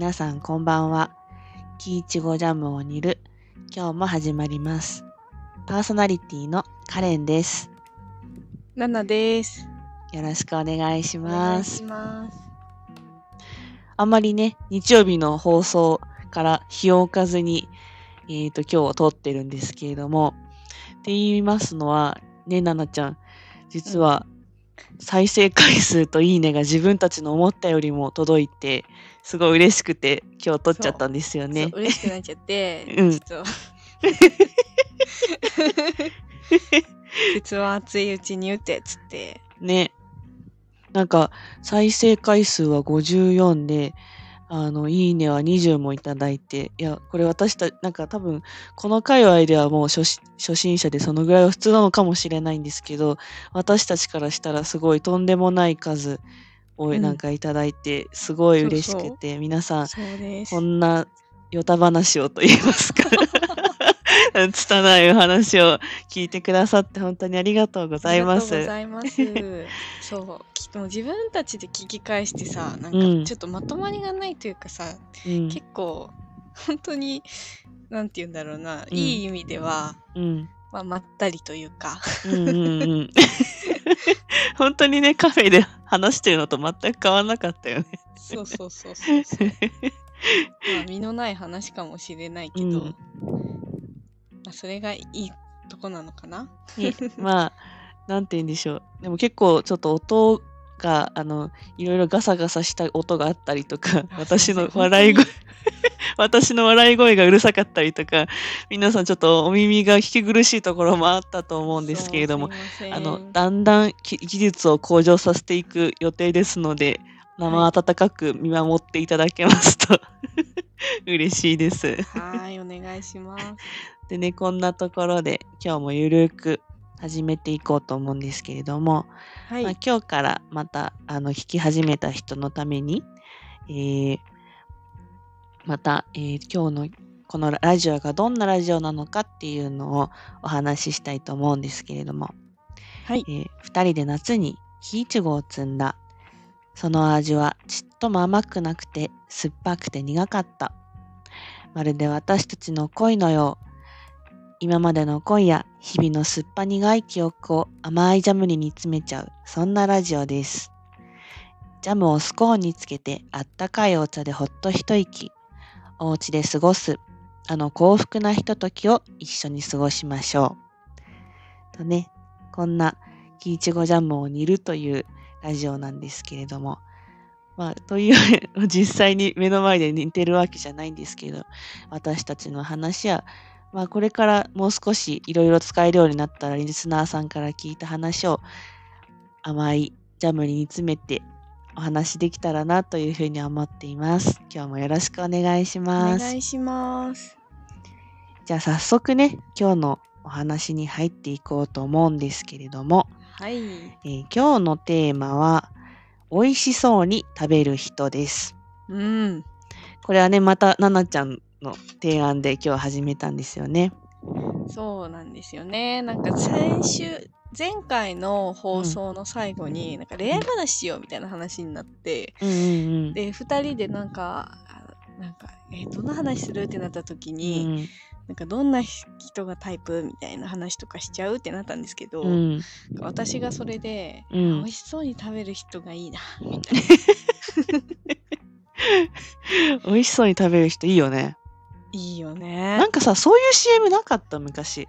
皆さんこんばんは。キイチゴジャムを煮る。今日も始まります。パーソナリティのカレンです。ナナです。よろしくお願いします。ます。あんまりね、日曜日の放送から日を置かずに、えっ、と、今日を撮ってるんですけれども、って言いますのは、ね、ななちゃん、実は、再生回数といいねが自分たちの思ったよりも届いて、すごい嬉しくて、今日撮っちゃったんですよね。嬉しくなっちゃって、うんちょっと 鉄は熱いうちに打てっつって。ね。なんか、再生回数は54で、あの、いいねは20もいただいて、いや、これ私たなんか多分、この界隈ではもう初心者でそのぐらいは普通なのかもしれないんですけど、私たちからしたらすごいとんでもない数をうんなんかいただいて、すごい嬉しくて、皆さん、そうです。こんな、よた話をと言いますか。拙いお話を聞いてくださって本当にありがとうございます。ありがとうございます。そう、きっと自分たちで聞き返してさ、なんうんかちょっとまとまりがないというかさ、うん結構本当になんて言うんだろうな、うんいい意味では、うんまあ、まったりというか、うんうんうん。本当にね、カフェで話してるのと全く変わらなかったよね。そうそうそうそうそう。まあ、身のない話かもしれないけど、うんまあ、それがいいとこなのかな？ねまあ、なんて言うんでしょう。でも結構ちょっと音が、あの、いろいろガサガサした音があったりとか、あ私の笑い声本、私の笑い声がうるさかったりとか、皆さんちょっとお耳が聞き苦しいところもあったと思うんですけれども、あの、だんだんき技術を向上させていく予定ですので、生温かく見守っていただけますと 嬉しいです。はい、お願いします。でね、こんなところで今日もゆるく始めていこうと思うんですけれども、はい。まあ、今日からまたあの弾き始めた人のために、えーまた、えー今日のこのラジオがどんなラジオなのかっていうのをお話ししたいと思うんですけれども、はいえ。ー二人で夏に木いちごを摘んだ。その味はちっとも甘くなくて酸っぱくて苦かった。まるで私たちの恋のよう。今までの恋や日々の酸っぱ苦い記憶を甘いジャムに煮詰めちゃう。そんなラジオです。ジャムをスコーンにつけてあったかいお茶でほっと一息。お家で過ごす。あの幸福なひとときを一緒に過ごしましょう。とね、こんな木いちごジャムを煮るというラジオなんですけれども、まあ、という、実際に目の前で似てるわけじゃないんですけど、私たちの話や、まあ、これからもう少しいろいろ使えるようになったら、リスナーさんから聞いた話を甘いジャムに煮詰めてお話できたらなというふうに思っています。今日もよろしくお願いしおます。願いします。じゃあ早速ね、今日のお話に入っていこうと思うんですけれども、はい。えー今日のテーマは、美味しそうに食べる人です。うん。これはね、また、ななちゃんの提案で今日始めたんですよね。そうなんですよね。なんか先週、前回の放送の最後に、なんか恋愛話しようみたいな話になって、うんうんうん。で、二人でなんか、あなんか、えーどんな話するってなった時に、なんかどんな人がタイプみたいな話とかしちゃうってなったんですけど、うん、うん、私がそれで、うん美味しそうに食べる人がいいな、みたいな。美味しそうに食べる人いいよね。いいよね。なんかさ、そういう CM なかった昔。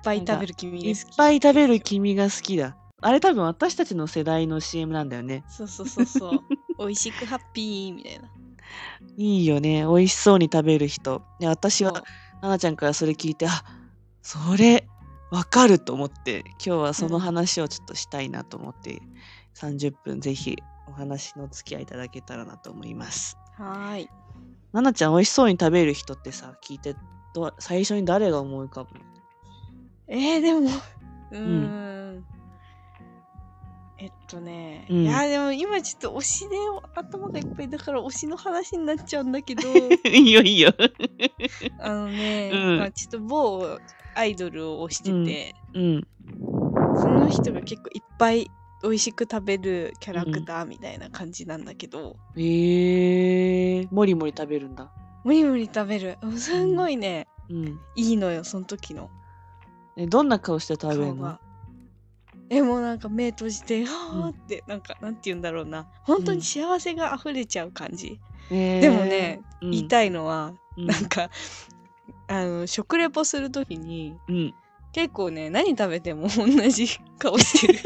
いっぱい食べる君いっ。ぱい食べる君が好きだ。あれ多分私たちの世代の CM なんだよね。そうそうそうそう。美味しくハッピーみたいな。いいよね。美味しそうに食べる人。で私はななちゃんからそれ聞いて、あそれ、わかると思って、今日はその話をちょっとしたいなと思って、30分ぜひお話の付き合いいただけたらなと思います。はーい。ななちゃん、美味しそうに食べる人ってさ、聞いて、ど最初に誰が思い浮かぶのえー、でも、うーん。えっとね、うん。いやでも今ちょっと推しで頭がいっぱいだから推しの話になっちゃうんだけど。いいよ、いいよ。あのね、うん。まあ、ちょっと某アイドルを推してて、うん。その人が結構いっぱい美味しく食べるキャラクターみたいな感じなんだけど、ええもりもり食べるんだ。無理無理食べる。すんごいね、うん。いいのよその時のえ、どんな顔して食べるの？えもうなんか目閉じてはーってなんかなんて言うんだろうな。本当に幸せが溢れちゃう感じ、えーでもね、うん。言いたいのは、うん。なんかあの食レポする時にうん。結構ね何食べても同じ顔してる。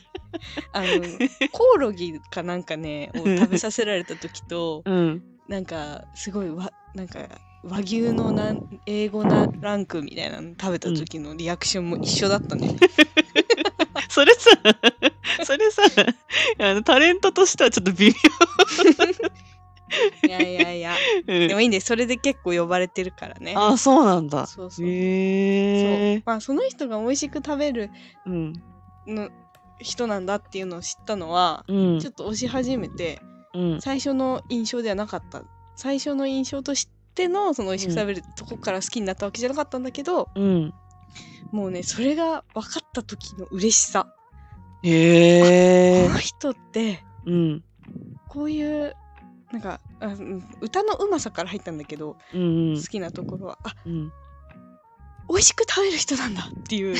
あのコオロギかなんかねを食べさせられた時とうん。なんかすごいわなんか和牛のなん英語なランクみたいなの食べた時のリアクションも一緒だったね、それさ、それさ、あのタレントとしてはちょっと微いやいやいや妙。でもいいんでそれで結構呼ばれてるからねああ、そうなんだ。そうそうへえそう。まあその人が美味しく食べるうん。の人なんだっていうのを知ったのは、うんちょ。っと推し始めてうん。最初の印象ではなかった最初の印象としてのその美味しく食べるとこから好きになったわけじゃなかったんだけど、うん。もうねそれが分かった時の嬉しさ、へえこの。人ってうん。こういうなんかあうん歌のうまさから入ったんだけど、うん。好きなところはあうん。美味しく食べる人なんだっていう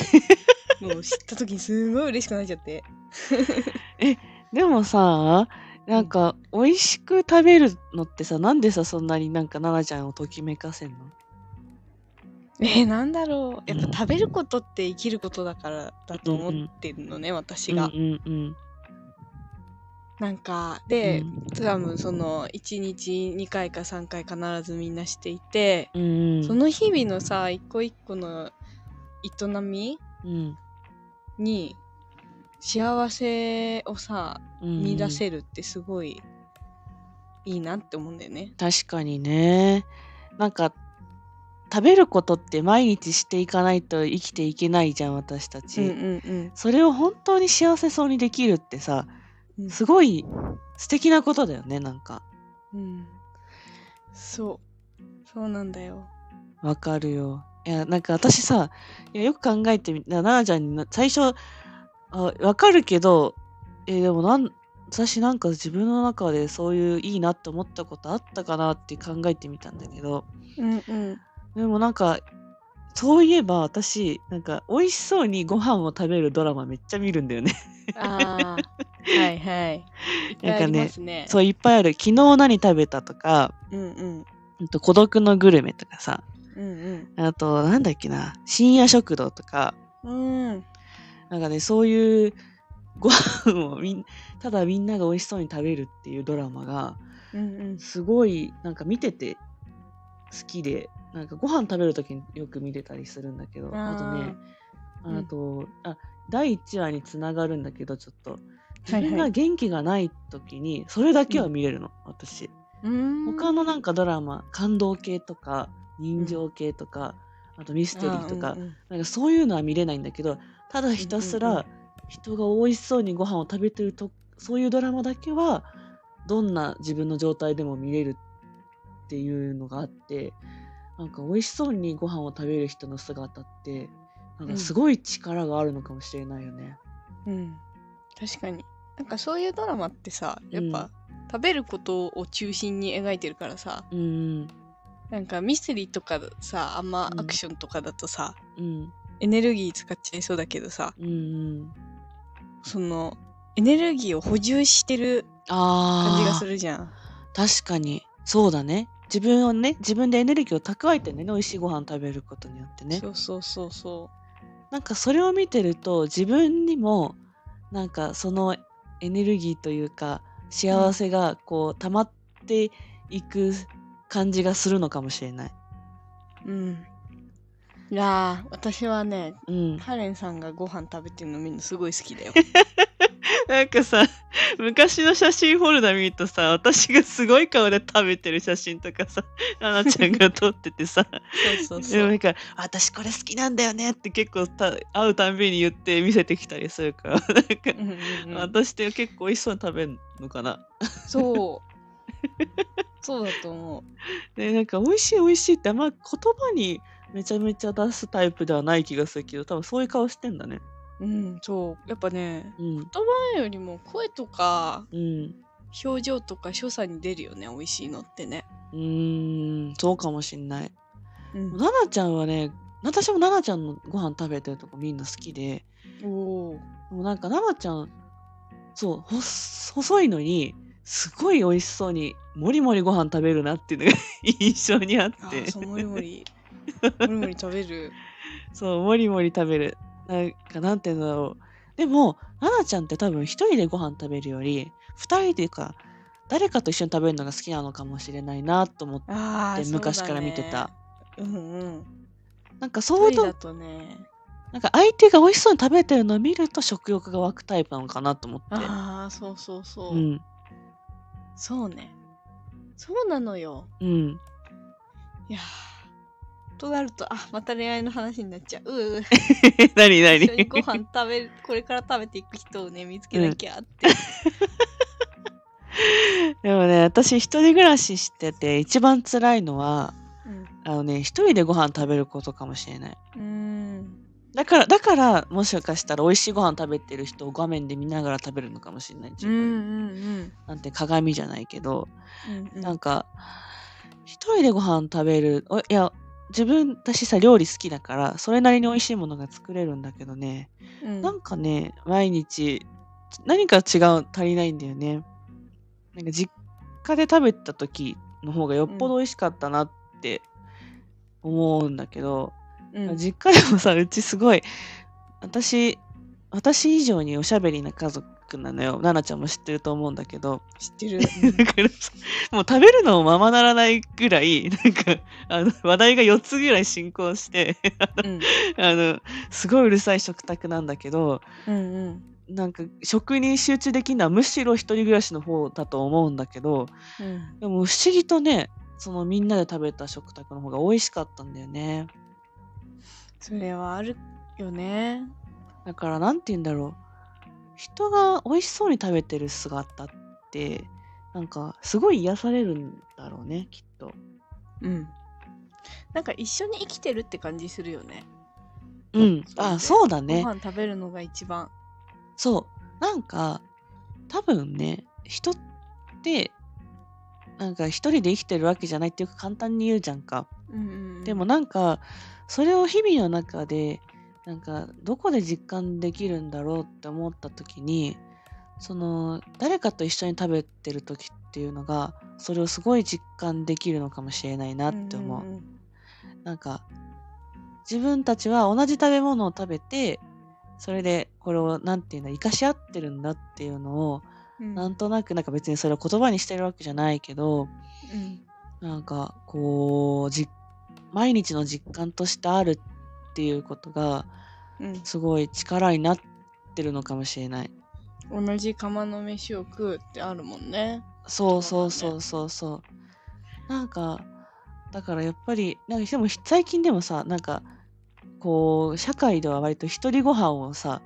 のを 知った時にすごい嬉しくなっちゃってでもさ、なんか、美味しく食べるのってさ、なんでさ、そんなになんか、奈々ちゃんをときめかせんの？えー、なんだろうやっうんぱ食べることって生きることだからだと思ってるのね、私が。うんうんなんかで、うん多分その1日2回か3回必ずみんなしていて、うん。うん。その日々のさ一個一個の営みうん。に幸せをさうん見出せるってすごいいいなって思うんだよね。確かにね。なんか、食べることって毎日していかないと生きていけないじゃん、私たち。うんうんそれを本当に幸せそうにできるってさ、うん。すごい素敵なことだよね、なんか。うん、そうそうなんだよ。わかるよ。いや、なんか私さ、いやよく考えてみた、奈々ちゃんにな最初、あ、わかるけど、えでもなん、私なんか自分の中でそういういいなって思ったことあったかなって考えてみたんだけど、うんうん。でもなんか、そういえば私、なんか美味しそうにご飯を食べるドラマめっちゃ見るんだよね。ああはいはい。いっぱいありますね。そういっぱいある。昨日何食べたとか、うんうん。うんと孤独のグルメとかさ、うんあとなんだっけな、深夜食堂とか、うんうんなんかね、そういうご飯をみんただみんなが美味しそうに食べるっていうドラマが、うんうん。すごいなんか見てて好きで、なんかご飯食べるときによく見てたりするんだけど、あとね、うん。あと、あ、第1話につながるんだけど、ちょっと、自分が元気がないときに、それだけは見れるの、私。うん。他のなんかドラマ、感動系とか、人情系とか、あとミステリーとか、うんうん。なんかそういうのは見れないんだけど、ただひたすうんうんうん。ら人が美味しそうにご飯を食べてると、そういうドラマだけは、どんな自分の状態でも見れるっていうのがあって、なんか美味しそうにご飯を食べる人の姿って、なんかすごい力があるのかもしれないよね。うん。確かに。なんかそういうドラマってさやっぱ、食べることを中心に描いてるからさうん、なんかミステリーとかさあんまうん。アクションとかだとさ、うん、エネルギー使っちゃいそうだけどさうん、うん。そのエネルギーを補充してる。感じがするじゃん。確かに。そうだね。自分をね、自分でエネルギーを蓄えてね、美味しいご飯食べることによってね。そうそうそうそなんかそれを見てると、自分にも、なんかそのエネルギーというか、幸せがこう、溜まっていく感じがするのかもしれない。う。うん。いやー私はねうん。カレンさんがご飯食べてるの見るのすごい好きだよ。なんかさ、昔の写真フォルダ見るとさ、私がすごい顔で食べてる写真とかさ、奈々ちゃんが撮っててさ、そうそうそう。でもなんか、私これ好きなんだよねって結構た会うたんびに言って見せてきたりするから、なんか、うんうんうん私って結構美味しそうに食べるのかな。そう。そうだと思う。で、なんか美味しい美味しいってあんま言葉にめちゃめちゃ出すタイプではない気がするけど、多分そういう顔してんだね。うん、そう。やっぱね、うん。言葉よりも声とかうん。表情とか所作に出るよね、美味しいのってね。うーん、そうかもしんない。うん。奈々ちゃんはね、私も奈々ちゃんのご飯食べてるとこみんな好きで、おお。もうなんか奈々ちゃん、そう、細いのに、すごい美味しそうに、もりもりご飯食べるなっていうのが 印象にあってあー、そう、もりもり。もりもり食べる。そう、もりもり食べる。なんか、なんていうんだろう。でも、奈々ちゃんって多分一人でご飯食べるより、二人でか、誰かと一緒に食べるのが好きなのかもしれないなと思って、昔から見てた。そうだねうんうん。なんかそういうとね。なんか相手が美味しそうに食べてるのを見ると食欲が湧くタイプなのかなと思って。ああ、そうそうそう。うん。そうね。そうなのよ。うん。いやーとなると、あ、また恋愛の話になっちゃう。うう 何何？一緒にご飯食べる、これから食べていく人をね、見つけなきゃって。でもね、私一人暮らししてて一番辛いのは、うん。あのね、一人でご飯食べることかもしれない。うーん。だから、だから、もしかしたら美味しいご飯食べてる人を画面で見ながら食べるのかもしれない。自うんう分んうん。なんて鏡じゃないけど、うんうんなんか、一人でご飯食べる、おいや、自分、私さ、料理好きだから、それなりに美味しいものが作れるんだけどね、うん。なんかね、毎日、何か違う、足りないんだよね。なんか実家で食べた時の方がよっぽど美味しかったなって思うんだけど、うん。実家でもさ、うちすごい、私、私以上におしゃべりな家族なのよ。奈々ちゃんも知ってると思うんだけど。知ってる。だからさもう食べるのもままならないぐらい、なんか、あの、話題が4つぐらい進行して、うん あの、すごいうるさい食卓なんだけど、うんうんなんか食に集中できるのはむしろ一人暮らしの方だと思うんだけど、うん。でも不思議とね、そのみんなで食べた食卓の方が美味しかったんだよね。それはあるよね。だからなんて言うんだろう。人が美味しそうに食べてる姿って、なんかすごい癒されるんだろうね、きっと。うん。なんか一緒に生きてるって感じするよね。うん。あ、そうだねご。飯食べるのが一番。そう。なんか、多分ね、人って、なんか一人で生きてるわけじゃないってよく簡単に言うじゃんか。うんうんうんでもなんか、それを日々の中で、なんか、どこで実感できるんだろうって思った時に、その、誰かと一緒に食べてる時っていうのが、それをすごい実感できるのかもしれないなって思う。んんん。なんか、自分たちは同じ食べ物を食べて、それでこれを、なんていうんだ、生かし合ってるんだっていうのを、うん。なんとなく、なんか別にそれを言葉にしてるわけじゃないけど、うん。なんか、こう、じ毎日の実感としてあるっていうことが、うんすごい力になってるのかもしれない。同じ釜の飯を食うってあるもんね。そうそううそうそうそう。なんか、だからやっぱり、なんかでも最近でもさ、なんか、こう、社会では割と一人ご飯をさ、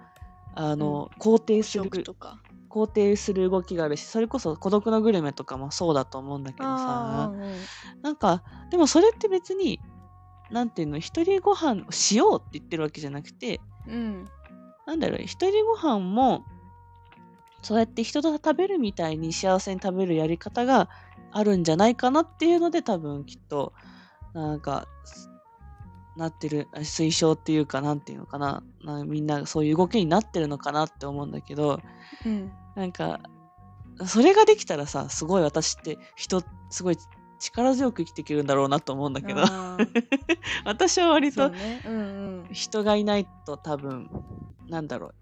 あの、肯定する、食とか。肯定する動きがあるし、それこそ孤独のグルメとかもそうだと思うんだけどあさ、ーうんなんか、でもそれって別に、なんていうの、一人ご飯をしようって言ってるわけじゃなくて、うん。なんだろう、一人ご飯も、そうやって人と食べるみたいに幸せに食べるやり方があるんじゃないかなっていうので、多分きっと、なんか、なってる、あ推奨っていうか、なんていうのかな。な、みんなそういう動きになってるのかなって思うんだけど、うん。なんか、それができたらさ、すごい私って人、すごい力強く生きていけるんだろうなと思うんだけど、私は割と人がいないと多分なんだろう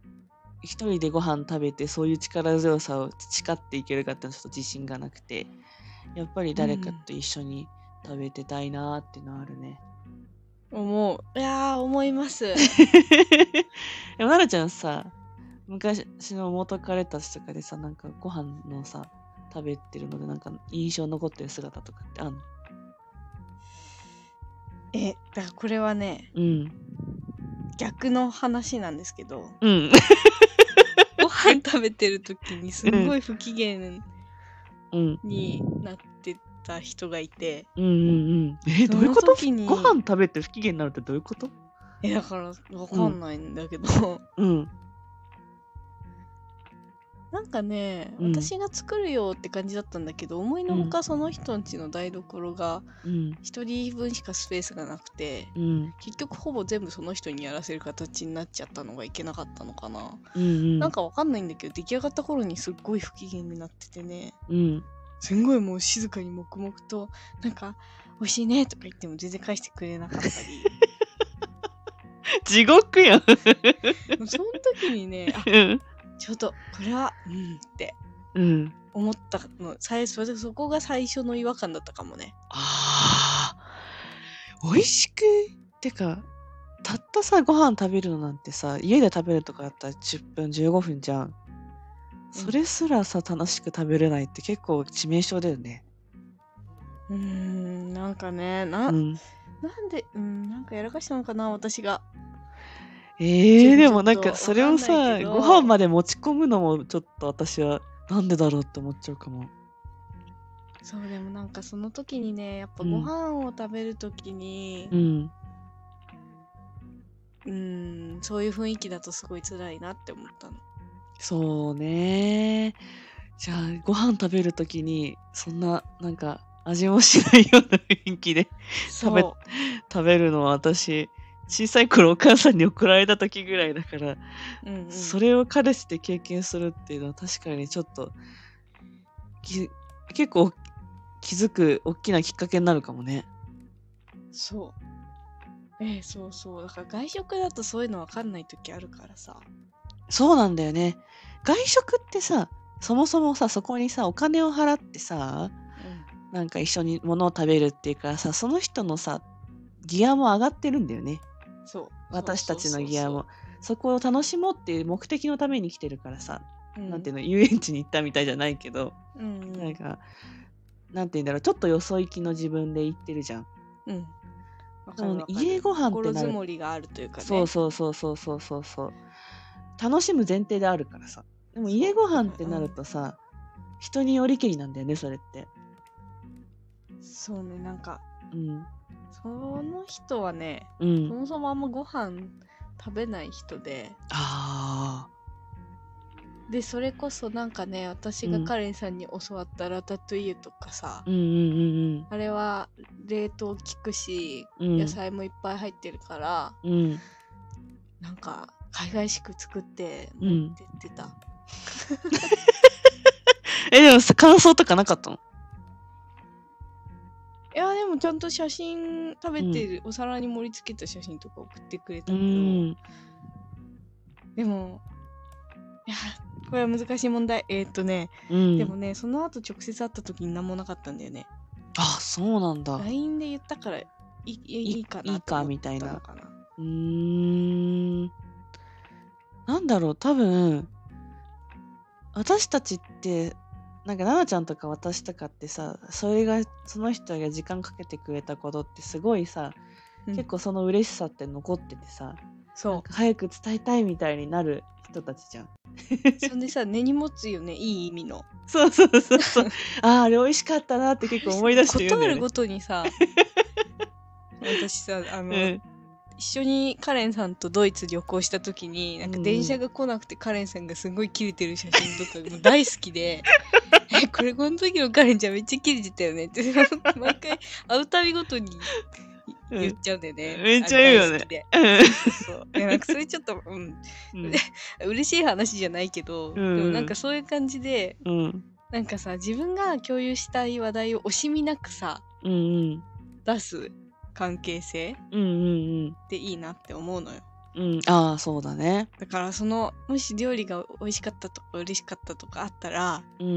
一人でご飯食べてそういう力強さを培っていけるかってちょっと自信がなくてやっぱり誰かと一緒に食べてたいなーっていうのはあるね。思う。いやー、思います。でもちゃんさ昔の元彼たちとかでさなんかご飯のさ食べてるのでなんか印象残ってる姿とかってあんの？え、だからこれはね、うん。逆の話なんですけど、うん。ご飯食べてる時にすんごい不機嫌うん。になってた人がいて、うんうんうん。え、どういうこと？ご飯食べて不機嫌になるってどういうこと？え、だからわかんないんだけど、うん。なんかね、うん。私が作るよって感じだったんだけど思いのほかその人んちの台所がうん。1人分しかスペースがなくてうん。結局ほぼ全部その人にやらせる形になっちゃったのがいけなかったのかな、うんうん。なんかわかんないんだけど出来上がった頃にすっごい不機嫌になっててね。うん。すんごいもう静かに黙々となんか美味しいねとか言っても全然返してくれなかったり。地獄やん。その時にねあうんちょっとこれはうんってうん。思ったの。最初そそこが最初の違和感だったかもね。あー。美味しく。てかたったさご飯食べるのなんてさ家で食べるとかだったら10分15分じゃん。それすらさ楽しく食べれないって結構致命傷だよね。うーん。なんかねな,、うん。なんでうん。なんかやらかしたのかな私がえー、でもなんかそれをさご飯まで持ち込むのもちょっと私はなんでだろうって思っちゃうかも。そうでもなんかその時にねやっぱうんご飯を食べる時にうん。うーんそういう雰囲気だとすごい辛いなって思ったの。そうね。じゃあご飯食べるときにそんななんか味もしないような雰囲気で食べ食べるのは私小さい頃お母さんに送られた時ぐらいだから、うんうん、それを彼氏で経験するっていうのは確かにちょっとき結構気づく大きなきっかけになるかもね。そう。ええそうそう。だから外食だとそういうの分かんない時あるからさ。そうなんだよね。外食ってさそもそもさそこにさお金を払ってさなんか一緒に物を食べるっていうからさその人のさギアも上がってるんだよねそう。私たちのギアもそこを楽しもうっていう目的のために来てるからさ、そうそうなんていうの？遊園地に行ったみたいじゃないけど、うんうん。なんかなんていうんだろう？ちょっとよそ行きの自分で行ってるじゃん、うん。家ご飯って心なるりがあるというかね。そうそうそうそうそうそうそう。楽しむ前提であるからさ。でも家ご飯ってなるとさ、人によりけりなんだよねそれって。そうねなんかうんその人はねそうん。もそもあんまご飯食べない人で。あでそれこそなんかね私がカレンさんに教わったラタトゥイユとかさ、ーうんうんあれは冷凍効くしうん。うん野菜もいっぱい入ってるから、うん。なんか海外しく作ってうん。持ってってた、えでもさ感想とかなかったの？いやでもちゃんと写真食べてる、お皿に盛り付けた写真とか送ってくれたうけど、ん。でもいやこれは難しい問題。えーっとね、うん。でもねその後直接会った時に何もなかったんだよね。あそうなんだ。LINE で言ったからいいいいかな。いいかみたいな。うーん。なんだろう多分私たちってなんか奈々ちゃんとか私とかってさそれがその人が時間かけてくれたことってすごいさ、うん。結構その嬉しさって残っててさそか早く伝えたいみたいになる人たちじゃん。うそんでさ根に持つよねいい意味の。そうそうそうそう。あーあれ美味しかったなって結構思い出して言うんだよね。断るごとにさ 私さあの、うん。一緒にカレンさんとドイツ旅行した時になんかうん。電車が来なくてカレンさんがすごいキレてる写真とかもう大好きで えこれこの時のカレンちゃんめっちゃキレてたよね。っ て毎回会うたびごとにうん言っちゃうんだよね、めっちゃ言うよね。そう。いやなんかそれちょっと、うん、うん。嬉しい話じゃないけど、うん。でもなんかそういう感じでうん。なんかさ自分が共有したい話題を惜しみなくさうんうん。出す関係性うんうんっていいなって思うのようんうんああそうだねだからそのもし料理が美味しかったとか嬉しかったとかあったらうんう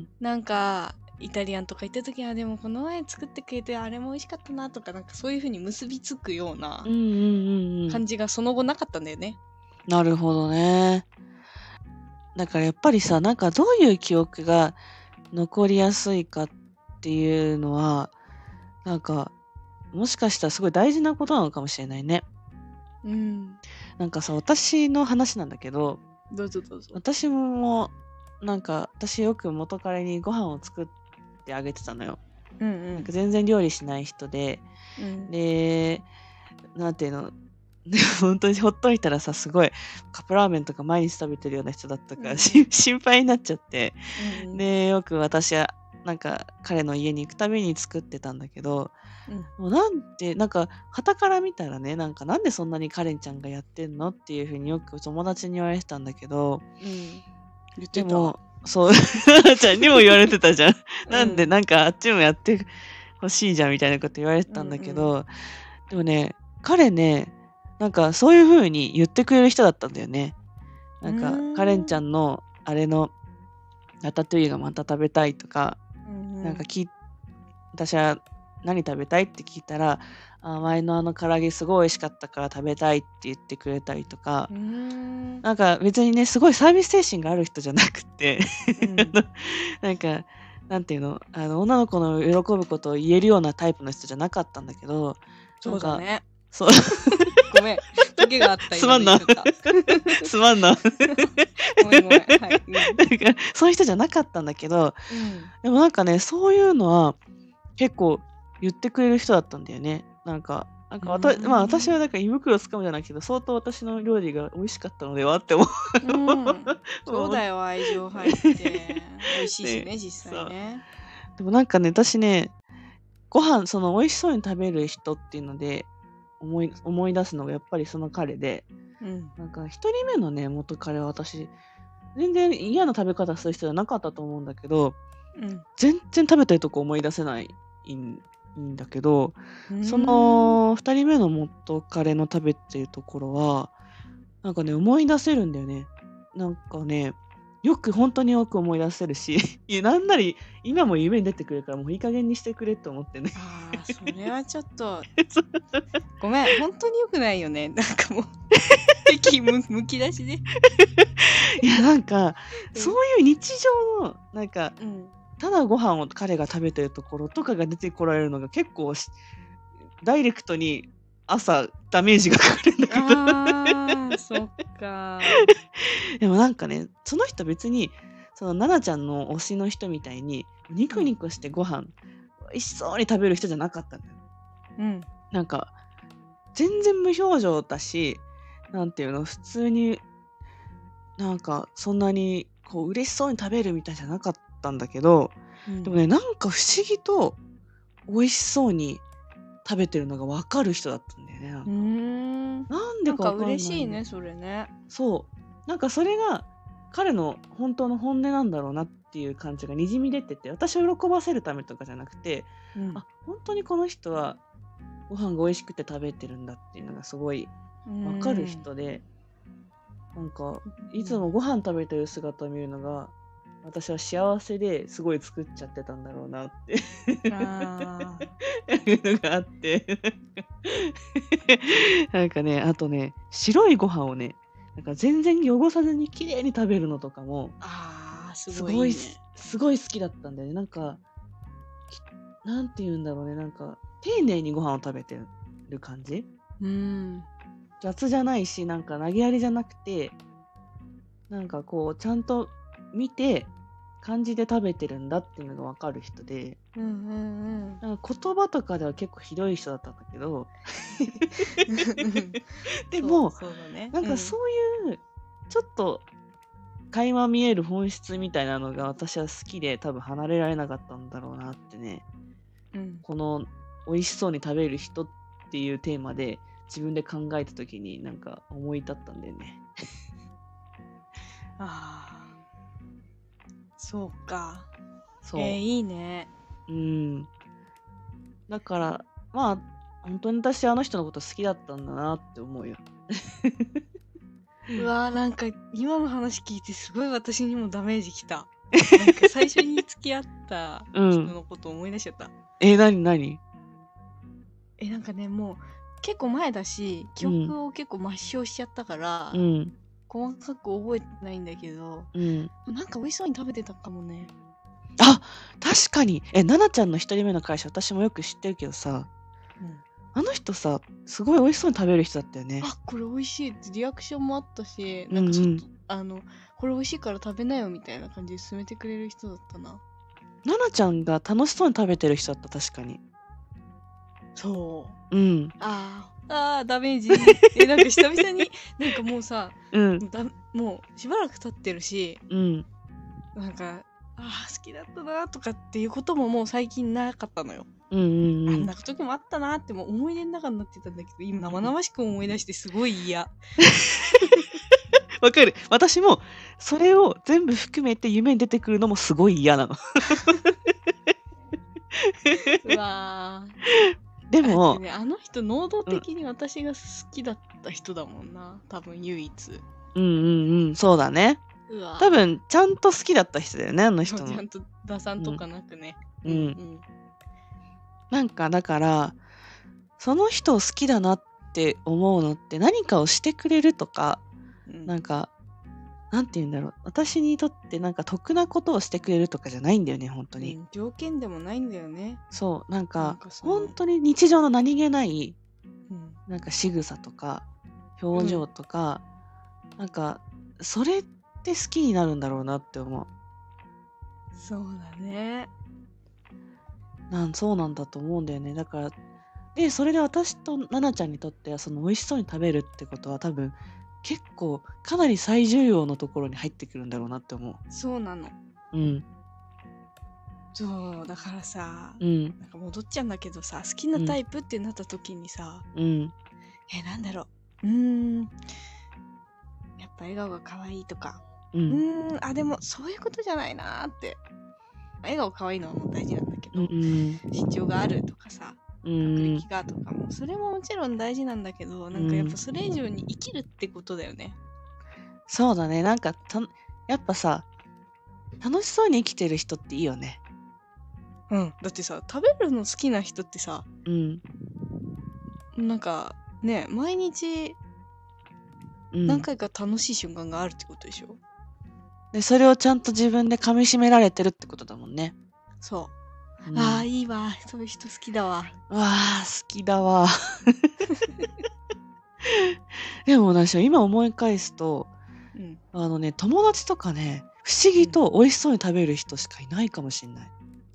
んなんかイタリアンとか行った時はでもこの前作ってくれてあれも美味しかったなとかなんかそういう風に結びつくようなうんうんうんうん感じがその後なかったんだよね。なるほどね。だからやっぱりさ、なんかどういう記憶が残りやすいかっていうのは、なんか、もしかしたらすごい大事なことなのかもしれないね。うん。なんかさ、私の話なんだけど、どうぞどうぞ。私も、なんか、私よく元彼にご飯を作ってあげてたのよ。うんなんか全然料理しない人で、うん。うん。で、なんていうの、本当にほっといたらさすごいカップラーメンとか毎日食べてるような人だったから、うんし心配になっちゃってうんでよく私はなんか彼の家に行くたびに作ってたんだけどうん。もうなんでなんか傍から見たらねなんかなんでそんなにカレンちゃんがやってんのっていうふうによく友達に言われてたんだけどうん。言ってた？でもそう。ちゃんにも言われてたじゃん。なんでうんなんかあっちもやってほしいじゃんみたいなこと言われてたんだけど、でもね彼ねなんかそういう風に言ってくれる人だったんだよね。なんかカレンちゃんのあれのラタトゥイユがまた食べたいとか、うんなんかき私は何食べたいって聞いたらあ前のあの唐揚げすごい美味しかったから食べたいって言ってくれたりとかん。なんか別にねすごいサービス精神がある人じゃなくってうん。なんかなんていうの？あの女の子の喜ぶことを言えるようなタイプの人じゃなかったんだけどそうだね。そうごめん。トゲがあったすまんな。すまんな。た ごめんごめん。はい。うん。なんかそういう人じゃなかったんだけどでもなんかねそういうのは結構言ってくれる人だったんだよね。なんかなんかわたうん。まあ私はなんか胃袋つかむじゃないけど相当私の料理が美味しかったのではって思う。うん。そうだよ愛情入って。美味しいしねね。実際ね。でもなんかね私ねご飯その美味しそうに食べる人っていうので思い思い出すのがやっぱりその彼でうん。なんか一人目のね元彼は私全然嫌な食べ方する人じゃなかったと思うんだけどうん全然食べてるとこ思い出せないんいいんだけどうん。その2人目の元彼の食べてるところはなんかね思い出せるんだよね。なんかねよく本当によく思い出せるし なんなり今も夢に出てくるからもういい加減にしてくれって思ってね。あーそれはちょっと ごめん本当に良くないよね。なんかもう敵むむき出しで。いやなんかうん。そういう日常のなんかうん。ただご飯を彼が食べてるところとかが出てこられるのが結構しダイレクトに朝ダメージがかかるんだけどそっか でもなんかねその人別にその奈々ちゃんの推しの人みたいにニコニコしてご飯美味しそうに食べる人じゃなかったんだよ。うんなんか全然無表情だしなんていうの普通になんかそんなにこう嬉しそうに食べるみたいじゃなかったんだけどうんでもねなんか不思議と美味しそうに食べてるのが分かる人だったんだよね。なんうかーんなんでなんかかんない嬉しいね。それね。そう。なんかそれが彼の本当の本音なんだろうなっていう感じがにじみ出てて私を喜ばせるためとかじゃなくてうん。あ本当にこの人はご飯が美味しくて食べてるんだっていうのがすごい分かる人で、なんかいつもご飯食べてる姿を見るのが私は幸せですごい作っちゃってたんだろうなって。あいうのがあってなんかねあとね白いご飯をねなんか全然汚さずに綺麗に食べるのとかもあーすすごいねすごい好きだったんだよね。なんかきなんて言うんだろうね。なんか丁寧にご飯を食べてる感じ。うん。雑じゃないしなんか投げやりじゃなくてなんかこうちゃんと見て感じで食べてるんだっていうのが分かる人でうんうんなんか言葉とかでは結構ひどい人だったんだけどうん でもそうそうだね。なんかそういうちょっと垣間見える本質みたいなのが私は好きで多分離れられなかったんだろうなってね。うん、うん。この美味しそうに食べる人っていうテーマで自分で考えた時になんか思い立ったんだよね。あーそうかそう。えー、いいねうん。だから、まあ、本当に私あの人のこと好きだったんだなって思うよ。うわー なんか今の話聞いてすごい私にもダメージきたなんか最初に付き合った うん人のこと思い出しちゃった、え、なになにえなんかねもう結構前だし記憶を結構抹消しちゃったから、うん。細かく覚えてないんだけどうん。なんか美味しそうに食べてたかもねあ確かに。え、奈々ちゃんの一人目の会社、私もよく知ってるけどさ、うんあの人さ、すごい美味しそうに食べる人だったよね。あこれ美味しいってリアクションもあったしなんかちょっと、うんうんあのこれ美味しいから食べなよみたいな感じで勧めてくれる人だったな奈々ちゃんが楽しそうに食べてる人だった、確かに。そううん。あーあーダメージえなんか久々に なんかもうさうん。だもうしばらく経ってるしうん。なんかあー好きだったなとかっていうことももう最近なかったのよ、うんうんうんあんな。時もあったなってもう思い出の中になってたんだけど今生々しく思い出してすごい嫌 わかる。私も、それを全部含めて夢に出てくるのもすごい嫌なの。うわでもて、ね、あの人能動的に私が好きだった人だもんな。多分唯一。うんうんうん、そうだね。うわ。ー多分、ちゃんと好きだった人だよね、あの人の。ちゃんと打算とかなくね、うん。なんか、だから、その人を好きだなって思うのって何かをしてくれるとか、うん。なんか、なんて言うんだろう。私にとってなんか得なことをしてくれるとかじゃないんだよね、本当に。うん条件でもないんだよね、そう、なんか、本当に日常の何気ない、うんなんか仕草とか、表情とか、なんか、それって好きになるんだろうなって思う。そうだねなんそうなんだと思うんだよね。だから、で、それで私と奈々ちゃんにとっては、その美味しそうに食べるってことは多分、結構、かなり最重要のところに入ってくるんだろうなって思そうなのう。うん。そうだからさうん。なんか戻っちゃうんだけどさ好きなタイプってなった時にさ、うん。えなんだろううーんやっぱ笑顔が可愛いとかう。うんーんあでもそういうことじゃないなーって笑顔可愛いのはもう大事なんだけど、うん。うん。身長があるとかさ学うん歴。がとかもそれももちろん大事なんだけどなんかやっぱそれ以上に生きるってことだよねそうだね。なんかた、やっぱさ、楽しそうに生きてる人っていいよね。うんだってさ食べるの好きな人ってさうん。なんかね毎日うん、何回か楽しい瞬間があるってことでしょ、で、それをちゃんと自分で噛み締められてるってことだもんね。そう、うんああいいわそういう人好きだわわあ、好きだわ。でも私は今思い返すと、うんあのね、友達とかね、不思議と美味しそうに食べる人しかいないかもしんない。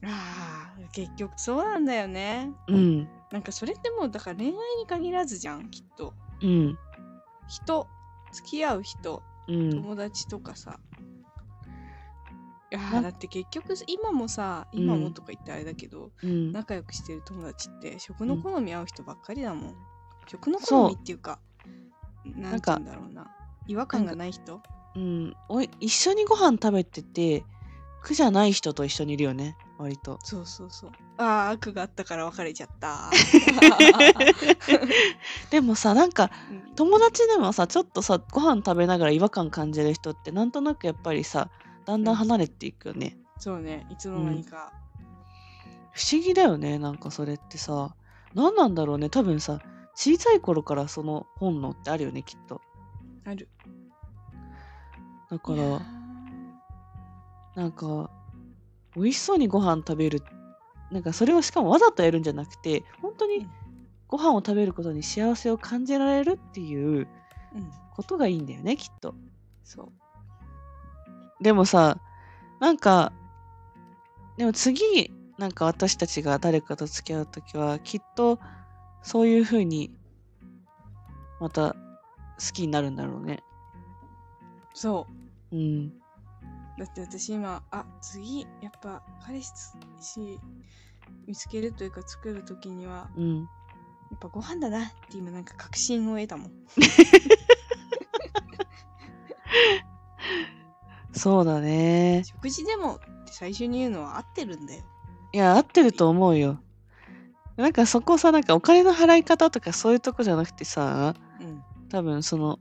あー結局そうなんだよねうん。なんかそれってもうだから恋愛に限らずじゃんきっとうん。人付き合う人うん。友達とかさいだって結局今もさうん今もとか言ってあれだけど、うん。仲良くしてる友達って食の好み合う人ばっかりだもん、食のそう好みっていうかなんて言うんだろうな。違和感がない人？うん。おい一緒にご飯食べてて、苦じゃない人と一緒にいるよね、割と。そうそうそう。ああ悪があったから別れちゃった。でもさ、なんか、うん。友達でもさ、ちょっとさ、ご飯食べながら違和感感じる人って、なんとなくやっぱりさ、だんだん離れていくよね。そうねいつの間にか、不思議だよね、なんかそれってさ。何なんだろうね、多分さ、小さい頃からその本能ってあるよね、きっと。あるだから、なんか、美味しそうにご飯食べる。なんかそれをしかもわざとやるんじゃなくて、本当にうんご飯を食べることに幸せを感じられるっていううんことがいいんだよね、きっと。そうでもさ、なんか、でも次、なんか私たちが誰かと付き合うときは、きっとそういうふうに、また好きになるんだろうね。そううん。だって私今あ次やっぱ彼氏見つけるというか作る時にはうん。やっぱご飯だなって今なんか確信を得たもん そうだね。食事でもって最初に言うのは合ってるんだよいや、合ってると思うよ。なんかそこさ、なんかお金の払い方とかそういうとこじゃなくてさ、うん多分その、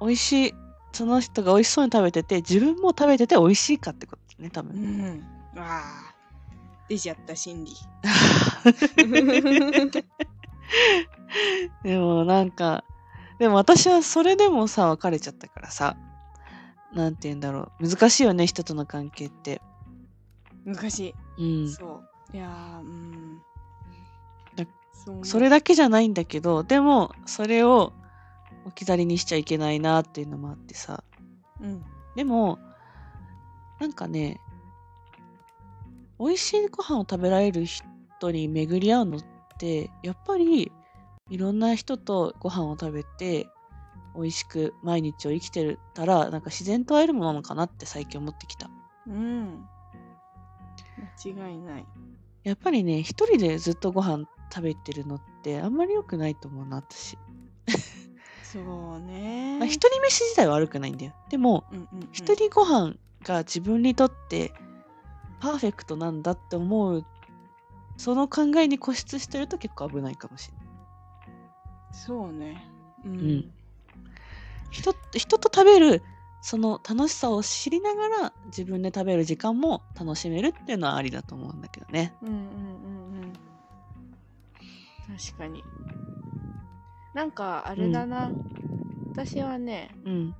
美味しい、その人が美味しそうに食べてて、自分も食べてて美味しいかってことね、多う分。んわあ出ちゃった心理 でもなんか、でも私はそれでもさ、別れちゃったからさ、なんて言うんだろう。難しいよね、人との関係って。昔、うん。そういやーうんそれだけじゃないんだけど、でも、それを置き去りにしちゃいけないなっていうのもあってさ。うんでも、なんかね、美味しいご飯を食べられる人に巡り合うのって、やっぱりいろんな人とご飯を食べて美味しく毎日を生きてたらなんか自然と会えるものなのかなって最近思ってきた。うん。間違いない。やっぱりね一人でずっとご飯食べてるのってあんまり良くないと思うな私。そうね。まあ、一人飯自体は悪くないんだよ。でもうんうんうん。一人ご飯が自分にとってパーフェクトなんだって思うその考えに固執してると結構危ないかもしれない。そうね。うん、ん人人と食べるその楽しさを知りながら自分で食べる時間も楽しめるっていうのはありだと思うんだけどね。うんうんうんうん。確かに。なんかあれだな、私はねうん。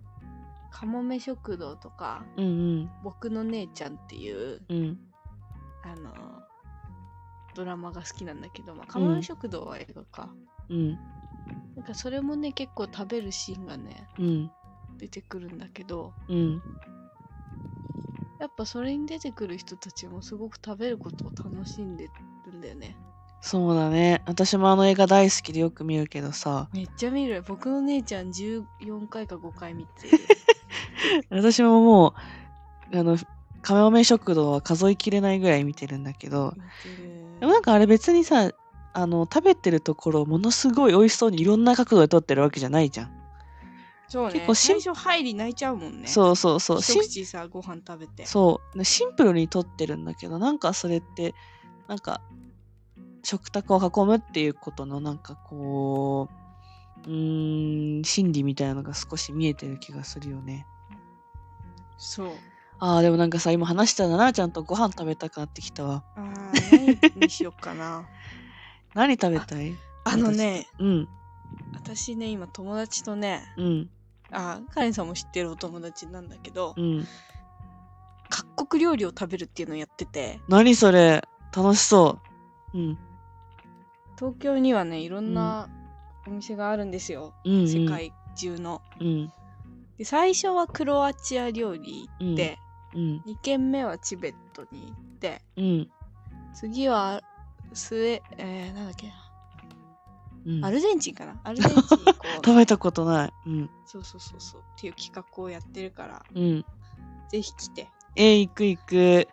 かもめ食堂とかうんうん。僕の姉ちゃんっていううん。あのドラマが好きなんだけど、まあ、かもめ食堂は映画か、うんなんかそれもね結構食べるシーンがねうん。出てくるんだけどうん。やっぱそれに出てくる人たちもすごく食べることを楽しんでるんだよね。そうだね。私もあの映画大好きでよく見るけどさ。めっちゃ見る。僕の姉ちゃん14回か5回見てる。私ももうあの亀め食堂は数えきれないぐらい見てるんだけど。でもなんかあれ別にさあの食べてるところをものすごい美味しそうにいろんな角度で撮ってるわけじゃないじゃん、そうね。結構最初入り泣いちゃうもんね。そうそうそう。一口さご飯食べて。そう。シンプルに撮ってるんだけどなんかそれってなんか食卓を囲むっていうことのなんかこううーん心理みたいなのが少し見えてる気がするよね。そう。あーでもなんかさ今話したらななちゃんとご飯食べたくなってきたわ。あー何？にしよっかな何食べたい？あのねうん。私ね今友達とねうん。あカレンさんも知ってるお友達なんだけどうん。各国料理を食べるっていうのをやってて。何それ？楽しそう。うん。東京にはねいろんなお店があるんですよ、うんうん。世界中の。うん。で最初はクロアチア料理行って、うん。2軒目はチベットに行ってうん。次はスウェえー、なんだっけな。うん。アルゼンチンかな。アルゼンチン食べたことない。うん。そうそうそうそう。っていう企画をやってるから。うん。ぜひ来て。えー、行く行く。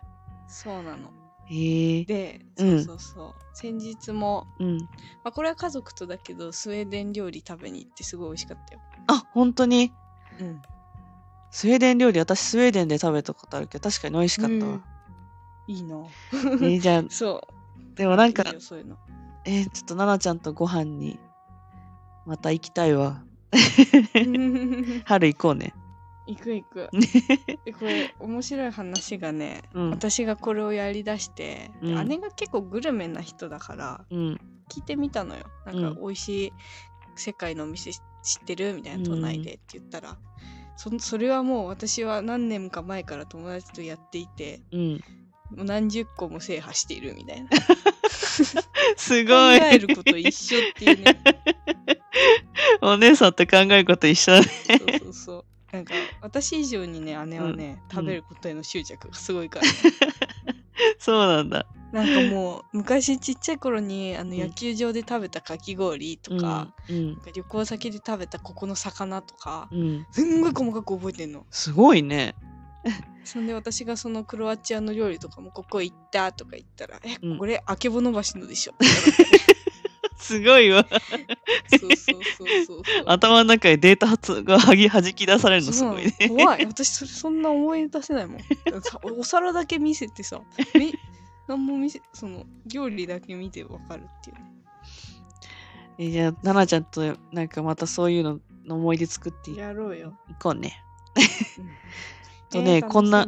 そうなの。えー、でうん。そうそうそう、先日も、うん。まあ、これは家族とだけどスウェーデン料理食べに行ってすごい美味しかったよ。あ本当に？うん。スウェーデン料理私スウェーデンで食べたことあるけど確かに美味しかったわ、いいなえーじゃあそうでもなんかそういうの。えー、ちょっと奈々ちゃんとご飯にまた行きたいわ。春行こうね。行く行く。でこれ面白い話がね、うん。私がこれをやりだして、でうん。姉が結構グルメな人だからうん。聞いてみたのよ。なんうん。か美味しい世界のお店知ってるみたいな都内でって言ったら、そそれはもう私は何年か前から友達とやっていてうんもう何十個も制覇しているみたいな。す考ごい。えること一緒っていうね。お姉さんと考えること一緒だね。そうそうそう。なんか私以上にね姉はね、うん。食べることへの執着がすごいから、ね。そうなんだ。なんかもう昔ちっちゃい頃にあのうん野球場で食べたかき氷とか,、うんか旅行先で食べたここの魚とかすんごい細かく覚えてんの。すごいね そんで私がそのクロアチアの料理とかもここ行ったとか言ったら「えうん。これあけぼの橋のでしょ」すごいわ。そうそうそうそうそう。頭の中でデータ発がはぎはじき出されるのすごいね。そうなの怖い。私それそんな思い出せないもん。さお皿だけ見せてさみ 何も見せその料理だけ見てわかるっていうね。えじゃあ奈々ちゃんとなんかまたそういうのの思い出作っていやろうよ、いこうね。うんとねえーこんな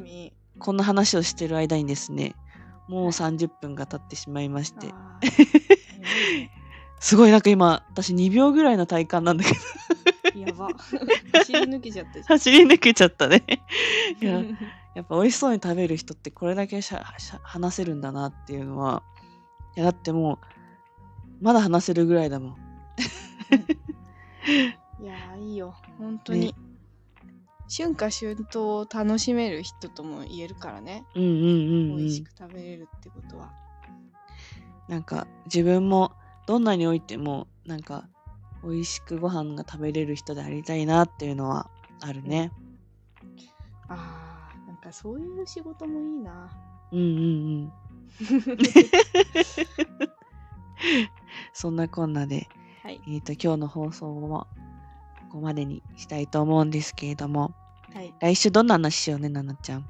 こんな話をしてる間にですねもう30分が経ってしまいまして。すごいなんか今私2秒ぐらいの体感なんだけど。やば。走り抜けちゃったじ走り抜けちゃったね。いややっぱ美味しそうに食べる人ってこれだけしゃしゃ話せるんだなっていうのは。いやだってもうまだ話せるぐらいだもん。いやーいいよ。本当に、ね春夏春冬を楽しめる人とも言えるからね、うんうんうんうん美味しく食べれるってことはなんか自分もどんなにおいてもなんか美味しくご飯が食べれる人でありたいなっていうのはあるね。あーなんかそういう仕事もいいな。うんうんうん。そんなこんなで、はい。えっ、と、今日の放送もここまでにしたいと思うんですけれども、はい。来週どんな話しようね、ななちゃん。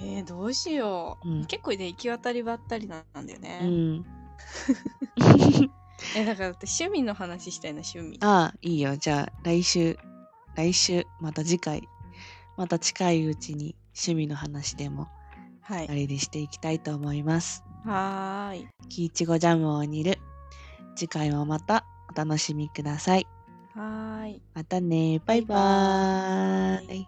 えー、どうしよう。うん結構ね、行き渡りばったりなんだよね。うん。え、だから私趣味の話したいな、趣味。ああ、いいよ。じゃあ、来週、来週、また次回、また近いうちに趣味の話でも、はいあ。れでしていきたいと思います。はーい。キイチゴジャムを煮る。次回もまたお楽しみください。はーい。またね。バイバーイ